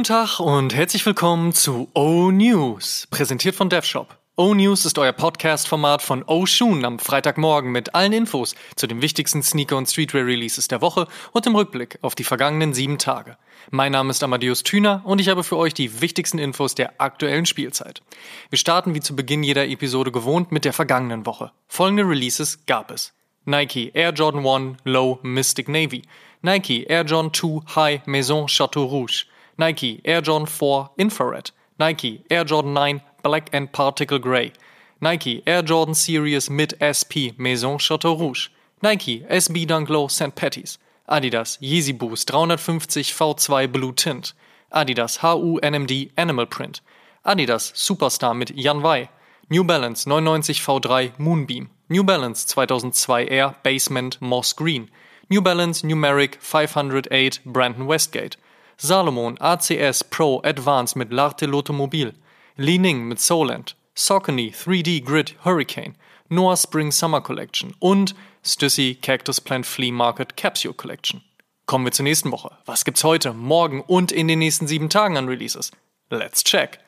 Guten Tag und herzlich willkommen zu O News, präsentiert von DevShop. O News ist euer Podcast-Format von O Shoon am Freitagmorgen mit allen Infos zu den wichtigsten Sneaker- und Streetwear-Releases der Woche und im Rückblick auf die vergangenen sieben Tage. Mein Name ist Amadeus Thüner und ich habe für euch die wichtigsten Infos der aktuellen Spielzeit. Wir starten wie zu Beginn jeder Episode gewohnt mit der vergangenen Woche. Folgende Releases gab es. Nike Air Jordan 1 Low Mystic Navy, Nike Air Jordan 2 High Maison Chateau Rouge, Nike Air Jordan 4 Infrared, Nike Air Jordan 9 Black and Particle Grey, Nike Air Jordan Series Mid SP Maison Chateau Rouge, Nike SB Dunk Low St. Patty's, Adidas Yeezy Boost 350 V2 Blue Tint, Adidas HU NMD Animal Print, Adidas Superstar mit Jan Wei, New Balance 99 V3 Moonbeam, New Balance 2002 Air Basement Moss Green, New Balance Numeric 508 Brandon Westgate, Salomon ACS Pro Advanced mit L'Arte L'Automobile, Li Ning mit Soland, Saucony 3D Grid Hurricane, Noah Spring Summer Collection und Stussy Cactus Plant Flea Market Capsule Collection. Kommen wir zur nächsten Woche. Was gibt's heute, morgen und in den nächsten sieben Tagen an Releases? Let's check!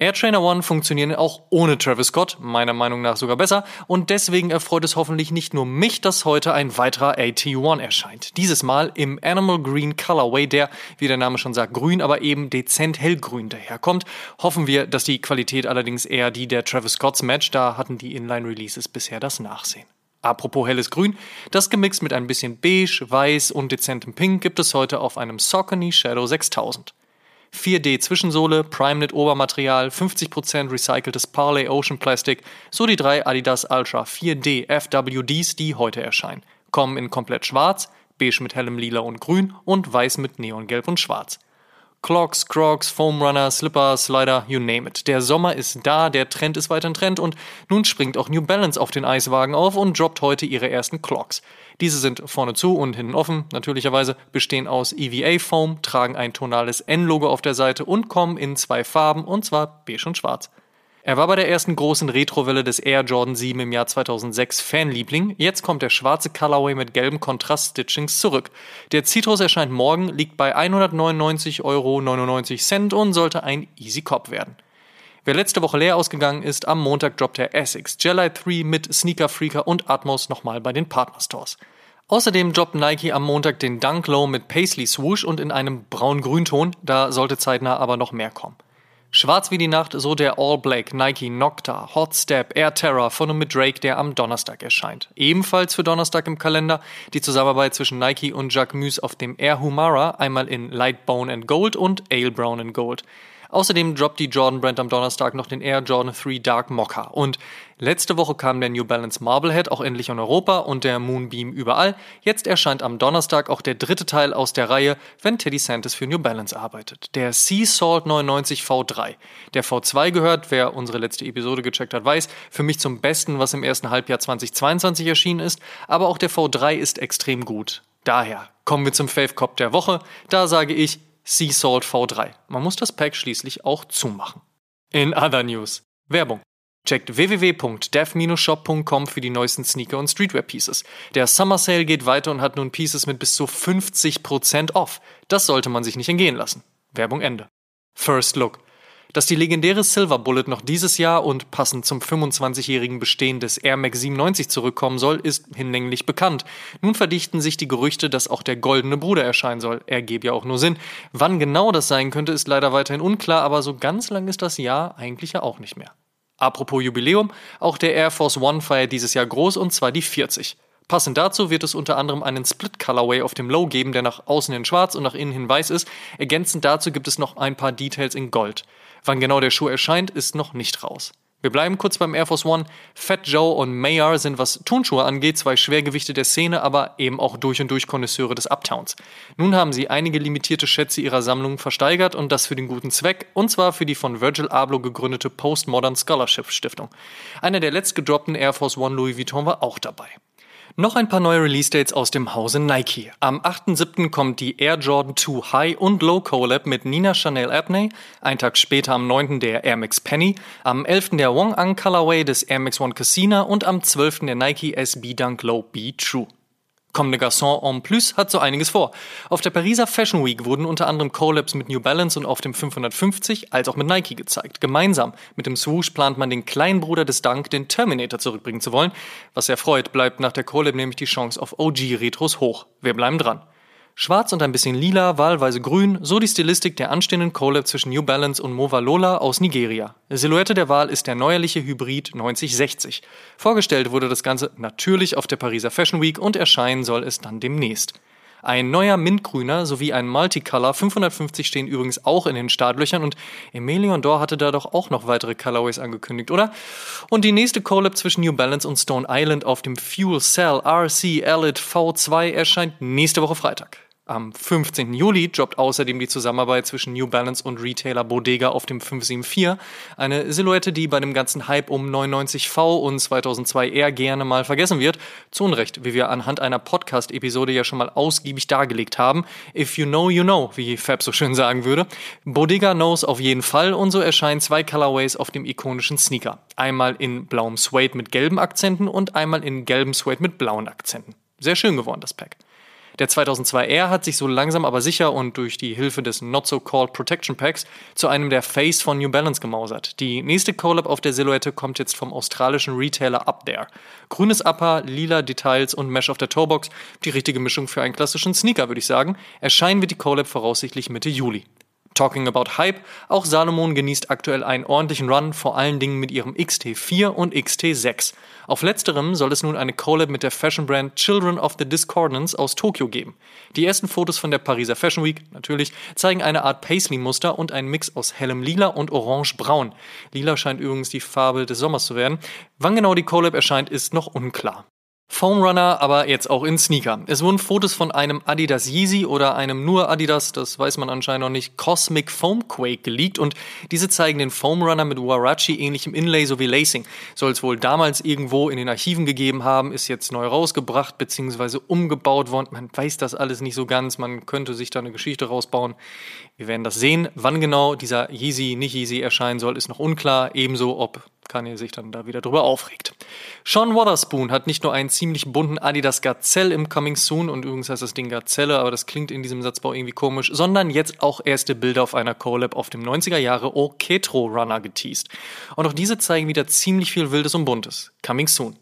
Air Trainer One funktionieren auch ohne Travis Scott, meiner Meinung nach sogar besser, und deswegen erfreut es hoffentlich nicht nur mich, dass heute ein weiterer AT1 erscheint. Dieses Mal im Animal Green Colorway, der, wie der Name schon sagt, grün, aber eben dezent hellgrün daherkommt. Hoffen wir, dass die Qualität allerdings eher die der Travis Scotts match, da hatten die Inline-Releases bisher das Nachsehen. Apropos helles Grün, das gemixt mit ein bisschen Beige, Weiß und dezentem Pink gibt es heute auf einem Saucony Shadow 6000. 4D Zwischensohle, PrimeKnit Obermaterial, 50% recyceltes Parley Ocean Plastic, so die drei Adidas Ultra 4D FWDs, die heute erscheinen. Kommen in komplett schwarz, beige mit hellem Lila und Grün und weiß mit Neongelb und Schwarz. Clocks, Crocs, Foam Runner, Slipper, Slider, you name it. Der Sommer ist da, der Trend ist weiter ein Trend und nun springt auch New Balance auf den Eiswagen auf und droppt heute ihre ersten Clocks. Diese sind vorne zu und hinten offen, natürlicherweise, bestehen aus EVA Foam, tragen ein tonales N-Logo auf der Seite und kommen in zwei Farben und zwar beige und schwarz. Er war bei der ersten großen Retrowelle des Air Jordan 7 im Jahr 2006 Fanliebling. Jetzt kommt der schwarze Colorway mit gelben Kontrast-Stitchings zurück. Der Citrus erscheint morgen, liegt bei 199,99 Euro und sollte ein Easy Cop werden. Wer letzte Woche leer ausgegangen ist, am Montag droppt der Essex Jelly 3 mit Sneaker Freaker und Atmos nochmal bei den Partnerstores. Außerdem droppt Nike am Montag den Dunk Low mit Paisley Swoosh und in einem braun-grünton, da sollte zeitnah aber noch mehr kommen. Schwarz wie die Nacht, so der All Black Nike Nocta Hot Step Air Terror von und mit Drake, der am Donnerstag erscheint. Ebenfalls für Donnerstag im Kalender die Zusammenarbeit zwischen Nike und Jacquemus auf dem Air Humara, einmal in Light Bone and Gold und Ale Brown and Gold. Außerdem droppt die Jordan Brand am Donnerstag noch den Air Jordan 3 Dark Mocha. Und letzte Woche kam der New Balance Marblehead auch endlich in Europa und der Moonbeam überall. Jetzt erscheint am Donnerstag auch der dritte Teil aus der Reihe, wenn Teddy Santis für New Balance arbeitet. Der Sea Salt 99 V3. Der V2 gehört, wer unsere letzte Episode gecheckt hat, weiß, für mich zum Besten, was im ersten Halbjahr 2022 erschienen ist. Aber auch der V3 ist extrem gut. Daher kommen wir zum Fave Cop der Woche. Da sage ich, Sea Salt V3. Man muss das Pack schließlich auch zumachen. In other news. Werbung. Checkt www.dev-shop.com für die neuesten Sneaker und Streetwear-Pieces. Der Summer Sale geht weiter und hat nun Pieces mit bis zu 50% off. Das sollte man sich nicht entgehen lassen. Werbung Ende. First Look. Dass die legendäre Silver Bullet noch dieses Jahr und passend zum 25-jährigen Bestehen des Air Max 97 zurückkommen soll, ist hinlänglich bekannt. Nun verdichten sich die Gerüchte, dass auch der goldene Bruder erscheinen soll. Er gebe ja auch nur Sinn. Wann genau das sein könnte, ist leider weiterhin unklar, aber so ganz lang ist das Jahr eigentlich ja auch nicht mehr. Apropos Jubiläum, auch der Air Force One feiert dieses Jahr groß und zwar die 40. Passend dazu wird es unter anderem einen Split Colorway auf dem Low geben, der nach außen hin schwarz und nach innen hin weiß ist. Ergänzend dazu gibt es noch ein paar Details in Gold. Wann genau der Schuh erscheint, ist noch nicht raus. Wir bleiben kurz beim Air Force One. Fat Joe und Mayer sind, was Turnschuhe angeht, zwei Schwergewichte der Szene, aber eben auch durch und durch Konnoisseure des Uptowns. Nun haben sie einige limitierte Schätze ihrer Sammlung versteigert und das für den guten Zweck, und zwar für die von Virgil Abloh gegründete Postmodern Scholarship Stiftung. Einer der letztgedroppten Air Force One Louis Vuitton war auch dabei. Noch ein paar neue Release-Dates aus dem Hause Nike. Am 8.7. kommt die Air Jordan 2 High und Low Collab mit Nina Chanel Abney. Ein Tag später am 9. der Air Max Penny. Am 11. der Wong Ang Colorway des Air Max One Casina und am 12. der Nike SB Dunk Low Be True. Kommende Garçon en plus hat so einiges vor. Auf der Pariser Fashion Week wurden unter anderem Collabs mit New Balance und auf dem 550 als auch mit Nike gezeigt. Gemeinsam mit dem Swoosh plant man den kleinen Bruder des Dunk, den Terminator, zurückbringen zu wollen. Was sehr freut, bleibt nach der Collab nämlich die Chance auf OG-Retros hoch. Wir bleiben dran. Schwarz und ein bisschen lila, wahlweise grün, so die Stilistik der anstehenden Collab zwischen New Balance und Movalola aus Nigeria. Silhouette der Wahl ist der neuerliche Hybrid 9060. Vorgestellt wurde das Ganze natürlich auf der Pariser Fashion Week und erscheinen soll es dann demnächst. Ein neuer Mintgrüner sowie ein Multicolor 550 stehen übrigens auch in den Startlöchern und Emelion Dor hatte da doch auch noch weitere Colorways angekündigt, oder? Und die nächste Collab zwischen New Balance und Stone Island auf dem Fuel Cell RC Elite V2 erscheint nächste Woche Freitag. Am 15. Juli droppt außerdem die Zusammenarbeit zwischen New Balance und Retailer Bodega auf dem 574, eine Silhouette, die bei dem ganzen Hype um 99V und 2002 eher gerne mal vergessen wird. Zu Unrecht, wie wir anhand einer Podcast-Episode ja schon mal ausgiebig dargelegt haben. If you know, you know, wie Fab so schön sagen würde. Bodega knows auf jeden Fall und so erscheinen zwei Colorways auf dem ikonischen Sneaker. Einmal in blauem Suede mit gelben Akzenten und einmal in gelbem Suede mit blauen Akzenten. Sehr schön geworden, das Pack. Der 2002R hat sich so langsam aber sicher und durch die Hilfe des Not-So-Called Protection Packs zu einem der Face von New Balance gemausert. Die nächste Collab auf der Silhouette kommt jetzt vom australischen Retailer Up There. Grünes Upper, lila Details und Mesh auf der Toebox. Die richtige Mischung für einen klassischen Sneaker, würde ich sagen. Erscheinen wird die Collab voraussichtlich Mitte Juli. Talking about Hype, auch Salomon genießt aktuell einen ordentlichen Run, vor allen Dingen mit ihrem XT4 und XT6. Auf letzterem soll es nun eine Collab mit der Fashion Brand Children of the Discordance aus Tokio geben. Die ersten Fotos von der Pariser Fashion Week, natürlich, zeigen eine Art Paisley-Muster und einen Mix aus hellem Lila und Orange-Braun. Lila scheint übrigens die Farbe des Sommers zu werden. Wann genau die Collab erscheint, ist noch unklar. Foam Runner, aber jetzt auch in Sneaker. Es wurden Fotos von einem Adidas Yeezy oder einem nur Adidas, das weiß man anscheinend noch nicht, Cosmic Foam Quake geleakt und diese zeigen den Foam Runner mit Warachi ähnlichem Inlay sowie Lacing. Soll es wohl damals irgendwo in den Archiven gegeben haben, ist jetzt neu rausgebracht bzw. umgebaut worden. Man weiß das alles nicht so ganz, man könnte sich da eine Geschichte rausbauen. Wir werden das sehen. Wann genau dieser Yeezy, nicht Yeezy erscheinen soll, ist noch unklar. Ebenso, ob Kanye sich dann da wieder drüber aufregt. Sean Waterspoon hat nicht nur einen ziemlich bunten Adidas Gazelle im Coming Soon und übrigens heißt das Ding Gazelle, aber das klingt in diesem Satzbau irgendwie komisch, sondern jetzt auch erste Bilder auf einer Collab auf dem 90er Jahre Oketro Runner geteased. Und auch diese zeigen wieder ziemlich viel Wildes und Buntes. Coming Soon.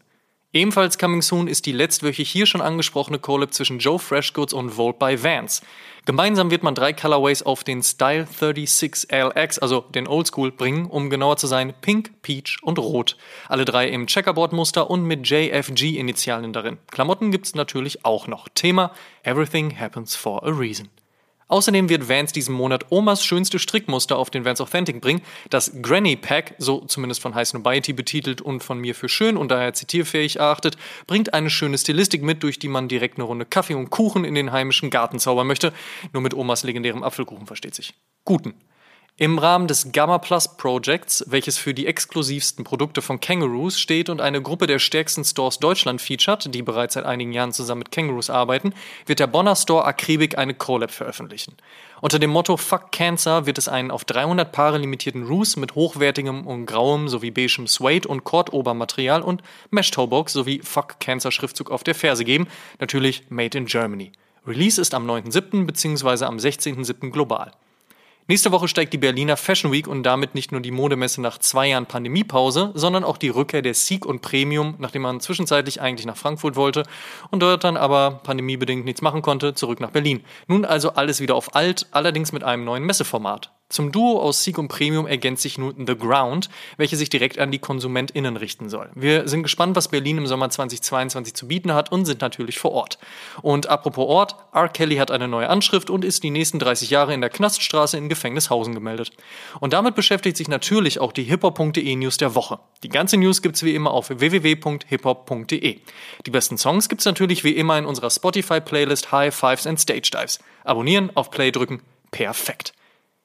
Ebenfalls coming soon ist die letztwöchig hier schon angesprochene Collab zwischen Joe Freshgoods und Volt by Vans. Gemeinsam wird man drei Colorways auf den Style 36 LX, also den Oldschool, bringen, um genauer zu sein Pink, Peach und Rot. Alle drei im Checkerboard-Muster und mit JFG-Initialen darin. Klamotten gibt's natürlich auch noch. Thema Everything Happens for a Reason. Außerdem wird Vans diesen Monat Omas schönste Strickmuster auf den Vans Authentic bringen. Das Granny Pack, so zumindest von High Snobiety betitelt und von mir für schön und daher zitierfähig erachtet, bringt eine schöne Stilistik mit, durch die man direkt eine Runde Kaffee und Kuchen in den heimischen Garten zaubern möchte. Nur mit Omas legendärem Apfelkuchen versteht sich. Guten. Im Rahmen des Gamma Plus Projects, welches für die exklusivsten Produkte von Kangaroos steht und eine Gruppe der stärksten Stores Deutschland featuret, die bereits seit einigen Jahren zusammen mit Kangaroos arbeiten, wird der Bonner Store Akribik eine Collab veröffentlichen. Unter dem Motto Fuck Cancer wird es einen auf 300 Paare limitierten Roos mit hochwertigem und grauem sowie beigem Suede und Kordobermaterial und Mesh Toebox sowie Fuck Cancer Schriftzug auf der Ferse geben, natürlich made in Germany. Release ist am 9.7. bzw. am 16.7. global. Nächste Woche steigt die Berliner Fashion Week und damit nicht nur die Modemesse nach zwei Jahren Pandemiepause, sondern auch die Rückkehr der Sieg und Premium, nachdem man zwischenzeitlich eigentlich nach Frankfurt wollte und dort dann aber pandemiebedingt nichts machen konnte, zurück nach Berlin. Nun also alles wieder auf alt, allerdings mit einem neuen Messeformat. Zum Duo aus Sieg und Premium ergänzt sich nun The Ground, welche sich direkt an die KonsumentInnen richten soll. Wir sind gespannt, was Berlin im Sommer 2022 zu bieten hat und sind natürlich vor Ort. Und apropos Ort, R. Kelly hat eine neue Anschrift und ist die nächsten 30 Jahre in der Knaststraße in Gefängnishausen gemeldet. Und damit beschäftigt sich natürlich auch die hiphop.de News der Woche. Die ganze News gibt's wie immer auf www.hiphop.de. Die besten Songs gibt's natürlich wie immer in unserer Spotify-Playlist High Fives and Stage Dives. Abonnieren, auf Play drücken. Perfekt.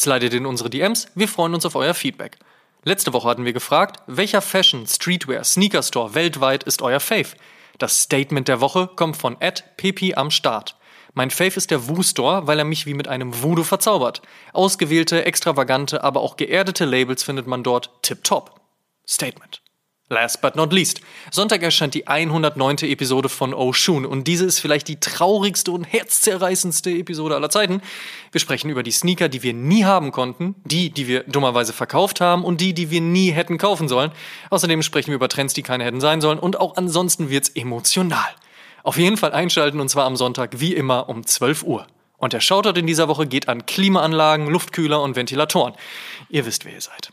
Slidet in unsere DMs, wir freuen uns auf euer Feedback. Letzte Woche hatten wir gefragt, welcher Fashion, Streetwear, Sneaker Store weltweit ist euer Fave? Das Statement der Woche kommt von Pepi am Start. Mein Fave ist der Woo Store, weil er mich wie mit einem Voodoo verzaubert. Ausgewählte, extravagante, aber auch geerdete Labels findet man dort tipptopp. Statement. Last but not least. Sonntag erscheint die 109. Episode von Oshun und diese ist vielleicht die traurigste und herzzerreißendste Episode aller Zeiten. Wir sprechen über die Sneaker, die wir nie haben konnten, die, die wir dummerweise verkauft haben und die, die wir nie hätten kaufen sollen. Außerdem sprechen wir über Trends, die keine hätten sein sollen und auch ansonsten wird's emotional. Auf jeden Fall einschalten und zwar am Sonntag wie immer um 12 Uhr. Und der Shoutout in dieser Woche geht an Klimaanlagen, Luftkühler und Ventilatoren. Ihr wisst, wer ihr seid.